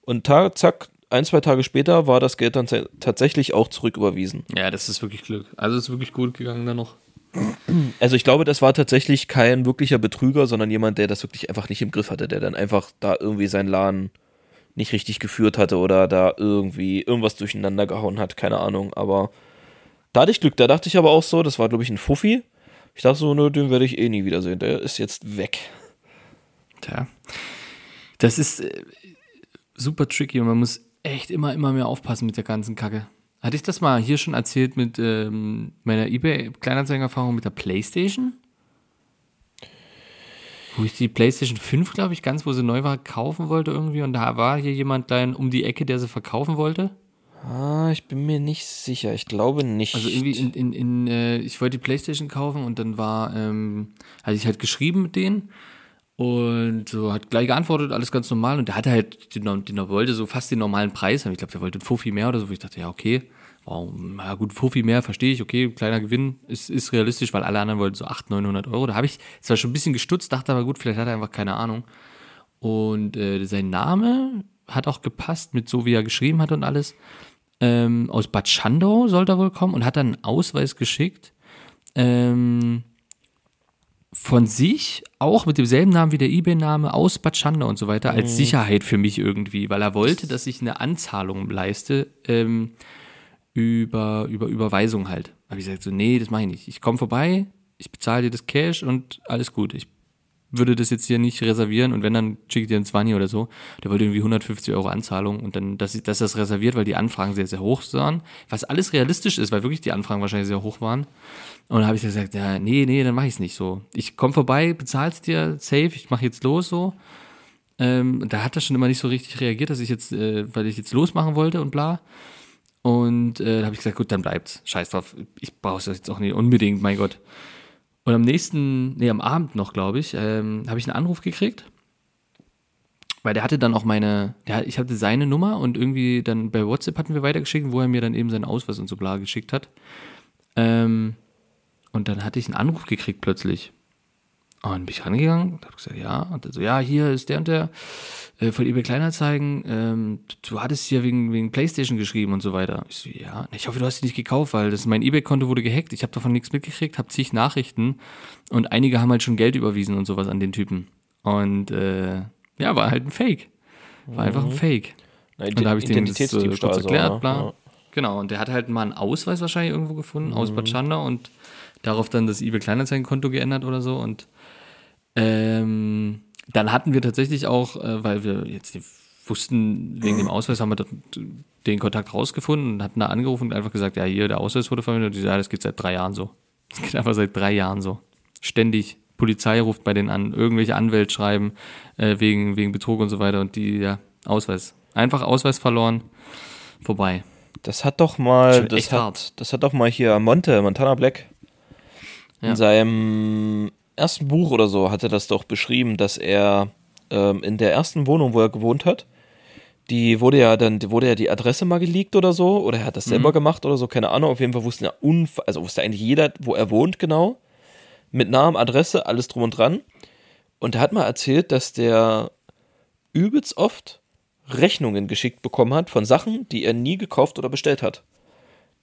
Und ta zack, ein, zwei Tage später war das Geld dann ta- tatsächlich auch zurücküberwiesen. Ja, das ist wirklich Glück. Also es ist wirklich gut gegangen dann noch. Also ich glaube, das war tatsächlich kein wirklicher Betrüger, sondern jemand, der das wirklich einfach nicht im Griff hatte, der dann einfach da irgendwie seinen Laden nicht richtig geführt hatte oder da irgendwie irgendwas durcheinander gehauen hat, keine Ahnung. Aber da hatte ich Glück, da dachte ich aber auch so, das war glaube ich ein Fuffi. Ich dachte so, nö, den werde ich eh nie wiedersehen, der ist jetzt weg. Tja. Das ist äh, super tricky und man muss echt immer, immer mehr aufpassen mit der ganzen Kacke. Hatte ich das mal hier schon erzählt mit ähm, meiner eBay-Kleinanzeigen-Erfahrung mit der Playstation? Wo ich die Playstation 5, glaube ich, ganz, wo sie neu war, kaufen wollte irgendwie und da war hier jemand dann um die Ecke, der sie verkaufen wollte. Ah, ich bin mir nicht sicher, ich glaube nicht. Also irgendwie in, in, in äh, ich wollte die Playstation kaufen und dann war, ähm, hatte ich halt geschrieben mit denen und so hat gleich geantwortet, alles ganz normal und der hatte halt, den, den wollte so fast den normalen Preis haben. Ich glaube, der wollte einen Fuffi mehr oder so, wo ich dachte, ja, okay, wow, na gut, Fuffi mehr, verstehe ich, okay, kleiner Gewinn, ist, ist realistisch, weil alle anderen wollten so 800, 900 Euro. Da habe ich zwar schon ein bisschen gestutzt, dachte aber gut, vielleicht hat er einfach keine Ahnung. Und äh, sein Name hat auch gepasst mit so, wie er geschrieben hat und alles. Ähm, aus Bad Schandau sollte er wohl kommen und hat dann einen Ausweis geschickt. Ähm, von sich, auch mit demselben Namen wie der eBay-Name, aus Bad Schandau und so weiter, als Sicherheit für mich irgendwie, weil er wollte, dass ich eine Anzahlung leiste ähm, über, über Überweisung halt. Habe ich gesagt, so, nee, das mache ich nicht. Ich komme vorbei, ich bezahle dir das Cash und alles gut. Ich würde das jetzt hier nicht reservieren und wenn, dann schicke ich dir ein 20 oder so. Der wollte irgendwie 150 Euro Anzahlung und dann, dass, dass das reserviert, weil die Anfragen sehr, sehr hoch waren. Was alles realistisch ist, weil wirklich die Anfragen wahrscheinlich sehr hoch waren. Und dann habe ich gesagt, ja, nee, nee, dann mache ich es nicht so. Ich komme vorbei, bezahl's dir safe, ich mache jetzt los so. Ähm, da hat er schon immer nicht so richtig reagiert, dass ich jetzt, äh, weil ich jetzt losmachen wollte und bla. Und äh, da habe ich gesagt, gut, dann bleibt's. Scheiß drauf, ich brauche es jetzt auch nicht unbedingt, mein Gott. Und am nächsten, nee, am Abend noch, glaube ich, ähm, habe ich einen Anruf gekriegt. Weil der hatte dann auch meine, der, ich hatte seine Nummer und irgendwie dann bei WhatsApp hatten wir weitergeschickt, wo er mir dann eben seinen Ausweis und so bla geschickt hat. Ähm, und dann hatte ich einen Anruf gekriegt plötzlich. Und bin ich rangegangen und habe gesagt, ja. Und er so, ja, hier ist der und der äh, von eBay Kleinanzeigen. Ähm, du hattest hier wegen, wegen Playstation geschrieben und so weiter. Ich so, ja. Ich hoffe, du hast sie nicht gekauft, weil das mein eBay-Konto wurde gehackt. Ich habe davon nichts mitgekriegt, habe zig Nachrichten und einige haben halt schon Geld überwiesen und sowas an den Typen. Und äh, ja, war halt ein Fake. War einfach ein Fake. Na, Und da habe ich den das äh, kurz erklärt, ne? bla. Ja. Genau, und der hat halt mal einen Ausweis wahrscheinlich irgendwo gefunden, Mhm. aus Bad Schandau und darauf dann das eBay Kleinanzeigenkonto geändert oder so und ähm, dann hatten wir tatsächlich auch, äh, weil wir jetzt wussten, wegen dem Ausweis haben wir den Kontakt rausgefunden und hatten da angerufen und einfach gesagt, ja, hier, der Ausweis wurde verwendet. Und die sagen, ja, das geht seit drei Jahren so. Das geht einfach seit drei Jahren so. Ständig. Polizei ruft bei denen an, irgendwelche Anwälte schreiben, äh, wegen, wegen Betrug und so weiter und die, ja, Ausweis. Einfach Ausweis verloren, vorbei. Das hat doch mal, das echt hat, hart. das hat doch mal hier Monte, Montana Black, Ja. in seinem ersten Buch oder so hat er das doch beschrieben, dass er ähm, in der ersten Wohnung, wo er gewohnt hat, die wurde ja dann, die wurde ja die Adresse mal geleakt oder so, oder er hat das Mhm. selber gemacht oder so, keine Ahnung. Auf jeden Fall wussten ja unf also wusste eigentlich jeder, wo er wohnt, genau. Mit Namen, Adresse, alles drum und dran. Und er hat mal erzählt, dass der übelst oft Rechnungen geschickt bekommen hat von Sachen, die er nie gekauft oder bestellt hat,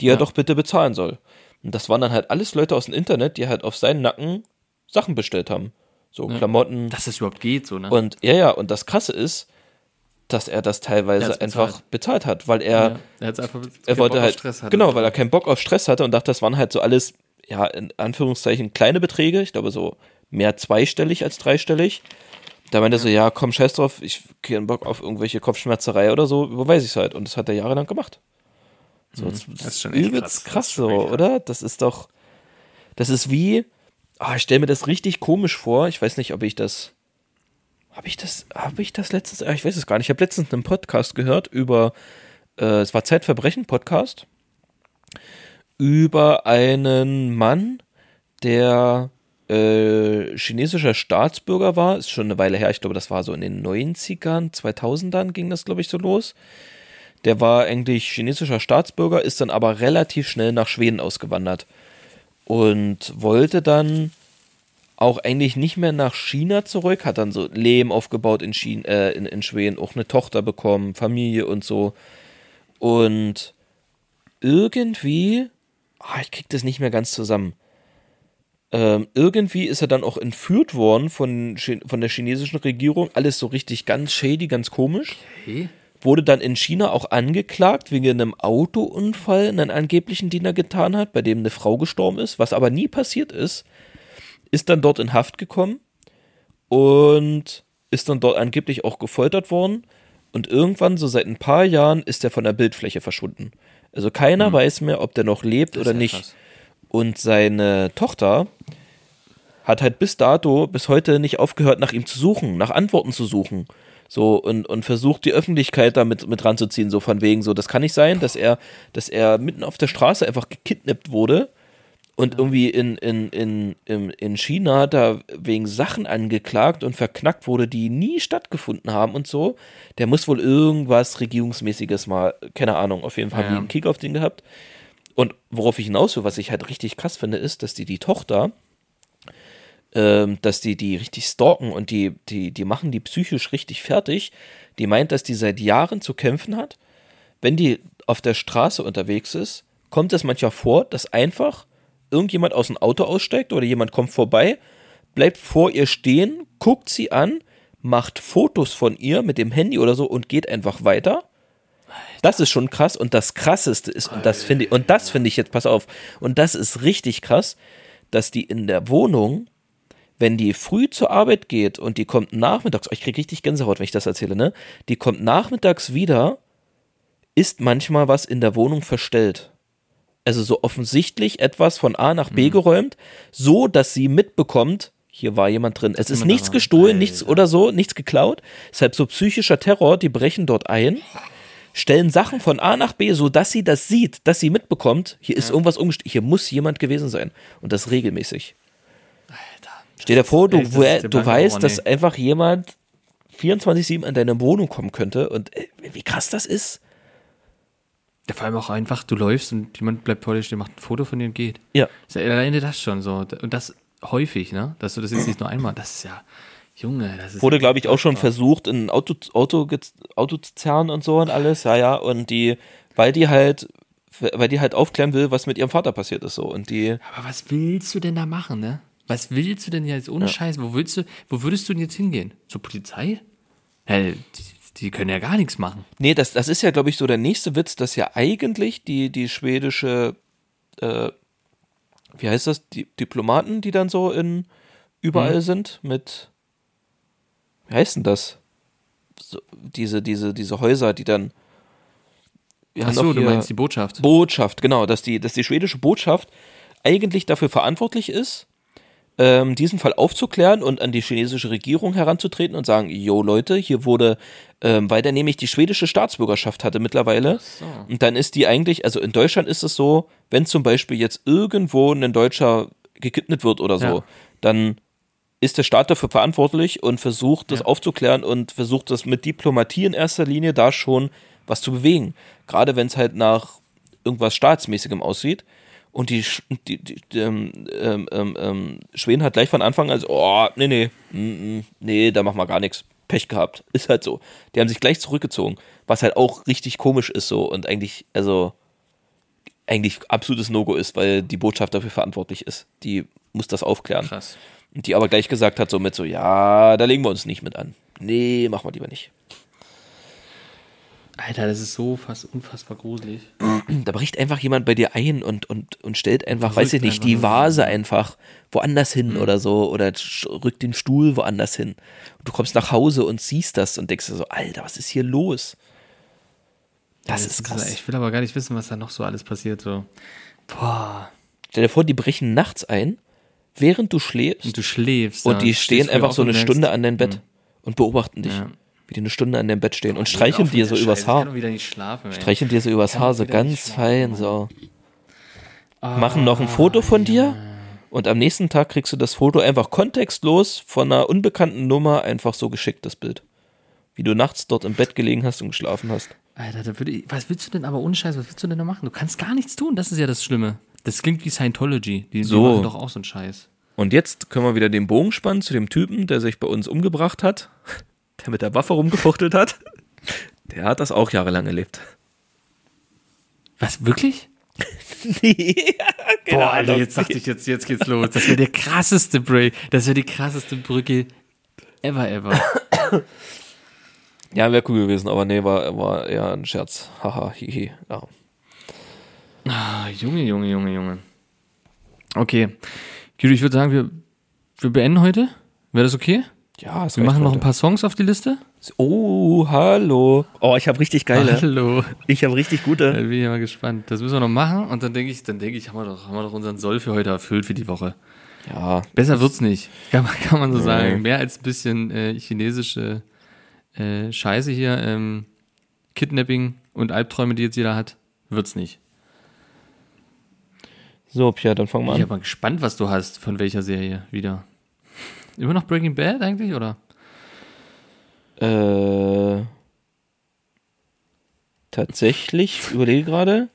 die er Ja. doch bitte bezahlen soll. Und das waren dann halt alles Leute aus dem Internet, die halt auf seinen Nacken Sachen bestellt haben. So Klamotten. Dass das überhaupt geht, so, ne? Und ja, ja, und das Krasse ist, dass er das teilweise Er einfach bezahlt. bezahlt hat, weil er, ja, er hat's einfach er wollte halt, Stress hatte. genau, weil er keinen Bock auf Stress hatte und dachte, das waren halt so alles, ja, in Anführungszeichen kleine Beträge, ich glaube so mehr zweistellig als dreistellig. Da meinte er so, ja, komm, scheiß drauf, ich keinen Bock auf irgendwelche Kopfschmerzerei oder so, überweise ich halt. Und das hat er jahrelang gemacht. So, das, Mhm. Das ist schon echt übelst krass. Das krass, so, oder? Das ist doch, das ist wie, ah, ich stelle mir das richtig komisch vor. Ich weiß nicht, ob ich das, habe ich das, habe ich das letztens, ah, ich weiß es gar nicht. Ich habe letztens einen Podcast gehört über, äh, es war Zeitverbrechen Podcast über einen Mann, der äh, chinesischer Staatsbürger war. Ist schon eine Weile her. Ich glaube, das war so in den 90ern, 2000ern ging das, glaube ich, so los. Der war eigentlich chinesischer Staatsbürger, ist dann aber relativ schnell nach Schweden ausgewandert und wollte dann auch eigentlich nicht mehr nach China zurück, hat dann so Leben aufgebaut in, China, äh, in, in Schweden, auch eine Tochter bekommen, Familie und so. Und irgendwie, ah, ich krieg das nicht mehr ganz zusammen. Ähm, irgendwie ist er dann auch entführt worden von, von der chinesischen Regierung. Alles so richtig ganz shady, ganz komisch. Okay. Wurde dann in China auch angeklagt wegen einem Autounfall, einen angeblichen, den er getan hat, bei dem eine Frau gestorben ist, was aber nie passiert ist. Ist dann dort in Haft gekommen und ist dann dort angeblich auch gefoltert worden. Und irgendwann, so seit ein paar Jahren, ist er von der Bildfläche verschwunden. Also keiner Hm. weiß mehr, ob der noch lebt oder ja nicht. krass. Und seine Tochter hat halt bis dato, bis heute nicht aufgehört, nach ihm zu suchen, nach Antworten zu suchen. So, und, und versucht die Öffentlichkeit damit mit ranzuziehen, so von wegen, so, das kann nicht sein, dass er, dass er mitten auf der Straße einfach gekidnappt wurde und irgendwie in, in, in, in, in China da wegen Sachen angeklagt und verknackt wurde, die nie stattgefunden haben und so. Der muss wohl irgendwas Regierungsmäßiges mal, keine Ahnung, auf jeden Fall haben Ja. die einen Kick auf den gehabt. Und worauf ich hinaus will, was ich halt richtig krass finde, ist, dass die die Tochter, ähm, dass die die richtig stalken und die, die, die machen die psychisch richtig fertig. Die meint, dass die seit Jahren zu kämpfen hat. Wenn die auf der Straße unterwegs ist, kommt es manchmal vor, dass einfach irgendjemand aus dem Auto aussteigt oder jemand kommt vorbei, bleibt vor ihr stehen, guckt sie an, macht Fotos von ihr mit dem Handy oder so und geht einfach weiter. Das ist schon krass und das krasseste ist und das finde ich und das finde ich jetzt pass auf und das ist richtig krass, dass die in der Wohnung wenn die früh zur Arbeit geht und die kommt nachmittags, oh, ich kriege richtig Gänsehaut, wenn ich das erzähle, ne? Die kommt nachmittags wieder, ist manchmal was in der Wohnung verstellt. Also so offensichtlich etwas von A nach Mhm. B geräumt, so dass sie mitbekommt, hier war jemand drin. Es ist nichts gestohlen, nichts Alter. oder so, nichts geklaut. Deshalb so psychischer Terror, die brechen dort ein, stellen Sachen von A nach B, so dass sie das sieht, dass sie mitbekommt, hier ist irgendwas umgestellt, hier muss jemand gewesen sein. Und das regelmäßig. Stell dir vor, du, der du weißt, dass einfach jemand 24-7 an deine Wohnung kommen könnte und äh, wie krass das ist. Ja, vor allem auch einfach, du läufst und jemand bleibt vor dir stehen, macht ein Foto von dir und geht. Ja. Ist ja alleine das schon so. Und das häufig, ne? Dass du das jetzt nicht nur einmal, das ist ja, Junge, das ist. Wurde, glaube ich, auch schon versucht, in ein Auto, Auto, Auto zu zerren und so und alles, ja, ja. Und die, weil die halt, weil die halt aufklären will, was mit ihrem Vater passiert ist so. Und die, Aber was willst du denn da machen, ne? Was willst du denn jetzt ohne Scheiß? Wo willst du, wo würdest du denn jetzt hingehen? Zur Polizei? Ja, die, die können ja gar nichts machen. nee, das, das ist ja, glaube ich, so der nächste Witz, dass ja eigentlich die, die schwedische, äh, wie heißt das, die Diplomaten, die dann so in, überall sind mit, wie heißt denn das? So, diese, diese, diese Häuser, die dann, Achso, du meinst die Botschaft. Botschaft, genau, dass die, dass die schwedische Botschaft eigentlich dafür verantwortlich ist, ähm, diesen Fall aufzuklären und an die chinesische Regierung heranzutreten und sagen, yo Leute, hier wurde, ähm, weil der nämlich die schwedische Staatsbürgerschaft hatte mittlerweile. Und dann ist die eigentlich, also in Deutschland ist es so, wenn zum Beispiel jetzt irgendwo ein Deutscher gekidnappt wird oder so, Ja. dann ist der Staat dafür verantwortlich und versucht, das Ja. aufzuklären und versucht das mit Diplomatie in erster Linie da schon was zu bewegen. Gerade wenn es halt nach irgendwas Staatsmäßigem aussieht. Und die, die, die, die ähm, ähm, ähm, ähm, Schweden hat gleich von Anfang an so, oh, nee, nee, mm, mm, nee, da machen wir gar nichts. Pech gehabt. Ist halt so. Die haben sich gleich zurückgezogen, was halt auch richtig komisch ist so und eigentlich, also eigentlich absolutes No-Go ist, weil die Botschaft dafür verantwortlich ist. Die muss das aufklären. Krass. Und die aber gleich gesagt hat, so mit so, ja, da legen wir uns nicht mit an. Nee, machen wir lieber nicht. Alter, das ist so fast unfassbar gruselig. Da bricht einfach jemand bei dir ein und, und, und stellt einfach, weiß ich nicht, einfach die. Vase einfach woanders hin oder so oder rückt den Stuhl woanders hin. Und du kommst nach Hause und siehst das und denkst dir so, Alter, was ist hier los? Das Ja, ist krass. Ich will aber gar nicht wissen, was da noch so alles passiert. So. Boah. Stell dir vor, die brechen nachts ein, während du schläfst Und du schläfst. und ja, die stehen einfach so eine Stunde an dein Bett und beobachten dich. Ja. Wie die eine Stunde an deinem Bett stehen und Boah, streicheln dir so übers Scheiße. Ich kann Haar. wieder nicht schlafen. Streicheln dir so übers Haar, so ganz fein, so. machen noch ein Foto von dir und am nächsten Tag kriegst du das Foto einfach kontextlos von einer unbekannten Nummer einfach so geschickt, das Bild. Wie du nachts dort im Bett gelegen hast und geschlafen hast. Alter, ich, was willst du denn aber ohne Scheiß, was willst du denn da machen? Du kannst gar nichts tun, das ist ja das Schlimme. Das klingt wie Scientology. Die, So. die machen doch auch so einen Scheiß. Und jetzt können wir wieder den Bogen spannen zu dem Typen, der sich bei uns umgebracht hat, der mit der Waffe rumgefuchtelt hat. Der hat das auch jahrelang erlebt. Was, wirklich? nee, Boah, Alter, jetzt dachte ich, jetzt, jetzt geht's los. Das wäre der krasseste Break. Das wäre die krasseste Brücke ever, ever. Ja, wäre cool gewesen, aber nee, war, war eher ein Scherz. Haha, hihi. Ja. Ah, Junge, Junge, Junge, Junge. Okay. Judy, ich würde sagen, wir, wir beenden heute. Wäre das okay? Ja, Wir machen noch ein paar Songs auf die Liste. Oh, hallo. Oh, ich habe richtig geile. Hallo. Ich habe richtig Da gute. bin ich mal gespannt. Das müssen wir noch machen und dann denke ich, dann denke ich, haben wir doch, haben wir doch unseren Soll für heute erfüllt für die Woche. Ja, Besser wird's nicht. Kann man, kann man so Nee. sagen. Mehr als ein bisschen äh, chinesische äh, Scheiße hier, ähm, Kidnapping und Albträume, die jetzt jeder hat, wird's nicht. so, Pia, dann fangen wir Ich bin an. aber gespannt, was du hast, von welcher Serie wieder. Immer noch Breaking Bad eigentlich, oder? Äh, tatsächlich, ich überlege gerade,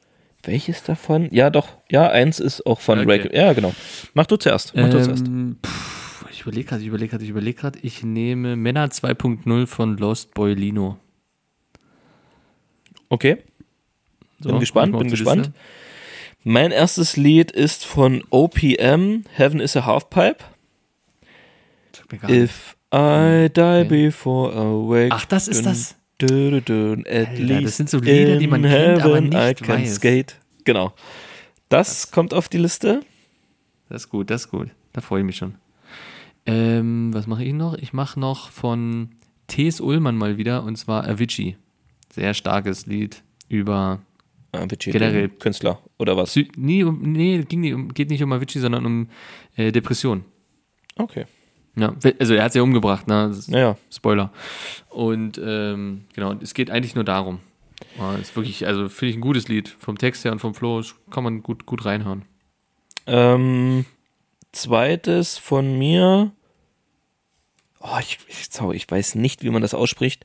welches davon? Ja, doch, ja, eins ist auch von Okay. Breaking. Ja, genau. Mach du zuerst. Mach du zuerst. Ähm, pff, ich überlege gerade, ich überlege gerade, ich überlege gerade. Ich nehme Männer 2.0 von Lost Boy Lino. Okay, So, bin gespannt, bin gespannt. Liste. Mein erstes Lied ist von OPM, Heaven is a Halfpipe. Mir gar. If I die Okay. before I wake. Ach, das ist das. Dun, dun, dun, at Alter, least das sind so Lieder, die man in kennt, aber heaven nicht I can weiß. skate. Genau. Das kommt auf die Liste. Das ist gut, das ist gut. Da freue ich mich schon. Ähm, was mache ich noch? Ich mache noch von T.S. Ullmann mal wieder und zwar Avicii. Sehr starkes Lied über Avicii, Generell. den Künstler oder was? Psy nie um, nee, ging nicht um, geht nicht um Avicii, sondern um äh, Depression. Okay. Ja, also er hat sie ja umgebracht, ne? Naja. Spoiler. Und ähm, genau, es geht eigentlich nur darum. Ja, ist wirklich, also finde ich ein gutes Lied. Vom Text her und vom Flow kann man gut, gut reinhören. Ähm, zweites von mir. Oh, ich, ich, weiß nicht, wie man das ausspricht.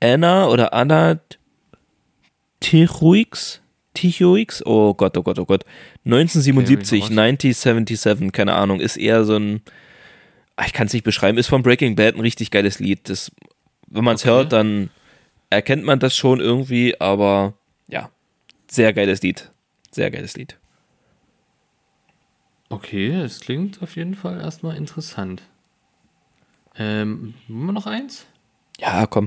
Anna oder Anna Tichuix? Tichuix? Oh Gott, oh Gott, oh Gott. 1977, Okay, bin 1977, keine Ahnung, ist eher so ein. Ah, Ich kann es nicht beschreiben, ist von Breaking Bad ein richtig geiles Lied. Das, wenn man es Okay. hört, dann erkennt man das schon irgendwie, aber ja, sehr geiles Lied. Sehr geiles Lied. Okay, es klingt auf jeden Fall erstmal interessant. Ähm, haben wir noch eins? Ja, komm.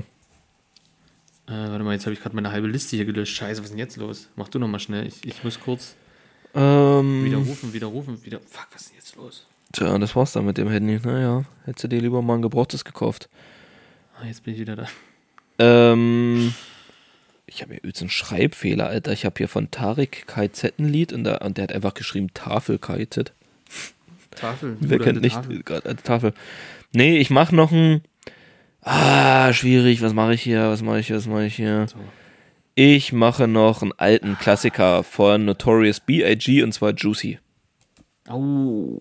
Äh, warte mal, jetzt habe ich gerade meine halbe Liste hier gelöscht. Scheiße, was ist denn jetzt los? Mach du noch mal schnell. Ich, ich muss kurz Ähm, widerrufen, widerrufen, wieder. Fuck, was ist denn jetzt los? Tja, das war's dann mit dem Handy. Naja, hättest du dir lieber mal ein gebrauchtes gekauft. Ah, jetzt bin ich wieder da. Ähm, ich habe hier übrigens einen Schreibfehler, Alter. Ich habe hier von Tarek KZ ein Lied und, der- und der hat einfach geschrieben Tafel KZ. Tafel. Wer kennt nicht Tafel. Tafel? Nee, ich mach noch ein. Ah, schwierig. Was mache ich hier? Was mache ich hier? Was mache ich hier? So. Ich mache noch einen alten Klassiker von Notorious B.I.G. und zwar Juicy. Oh,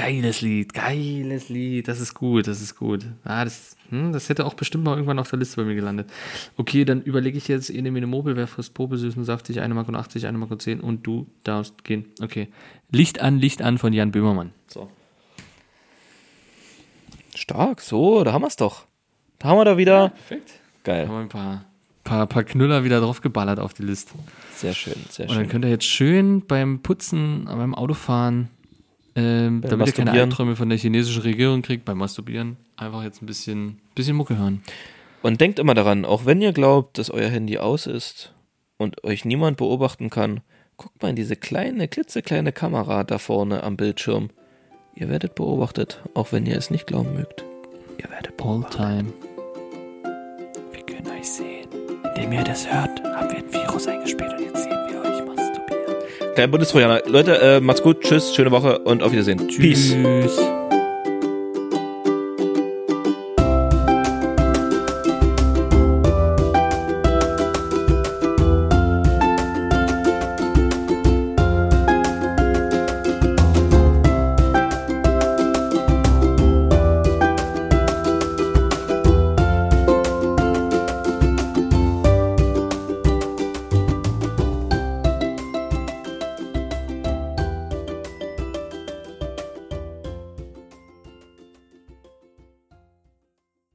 geiles Lied, geiles Lied. Das ist gut, das ist gut. Ah, das, hm, das hätte auch bestimmt mal irgendwann auf der Liste bei mir gelandet. Okay, dann überlege ich jetzt, ihr nehmt eine Mobile, wer frisst Popel, süß und saftig, 1 Mark und 80, 1 Mark und 10 und du darfst gehen. Okay. Licht an, Licht an von Jan Böhmermann. So. Stark, so, da haben wir's doch. Da haben wir da wieder. Perfekt. Geil. Haben wir ein paar, paar, paar Knüller wieder draufgeballert auf die Liste. Sehr schön, sehr Und dann schön. könnt ihr jetzt schön beim Putzen, beim Autofahren, ähm, damit ihr keine. Albträume von der chinesischen Regierung kriegt, beim Masturbieren, einfach jetzt ein bisschen, bisschen Mucke hören. Und denkt immer daran, auch wenn ihr glaubt, dass euer Handy aus ist und euch niemand beobachten kann, guckt mal in diese kleine, klitzekleine Kamera da vorne am Bildschirm. Ihr werdet beobachtet, auch wenn ihr es nicht glauben mögt. Ihr werdet All beobachtet. time. Wir können euch sehen. Indem ihr das hört, haben wir ein Virus eingespielt und jetzt sehen wir Klein Bundestrojaner. Leute, äh, macht's gut, tschüss, schöne Woche und auf Wiedersehen. Peace. Tschüss.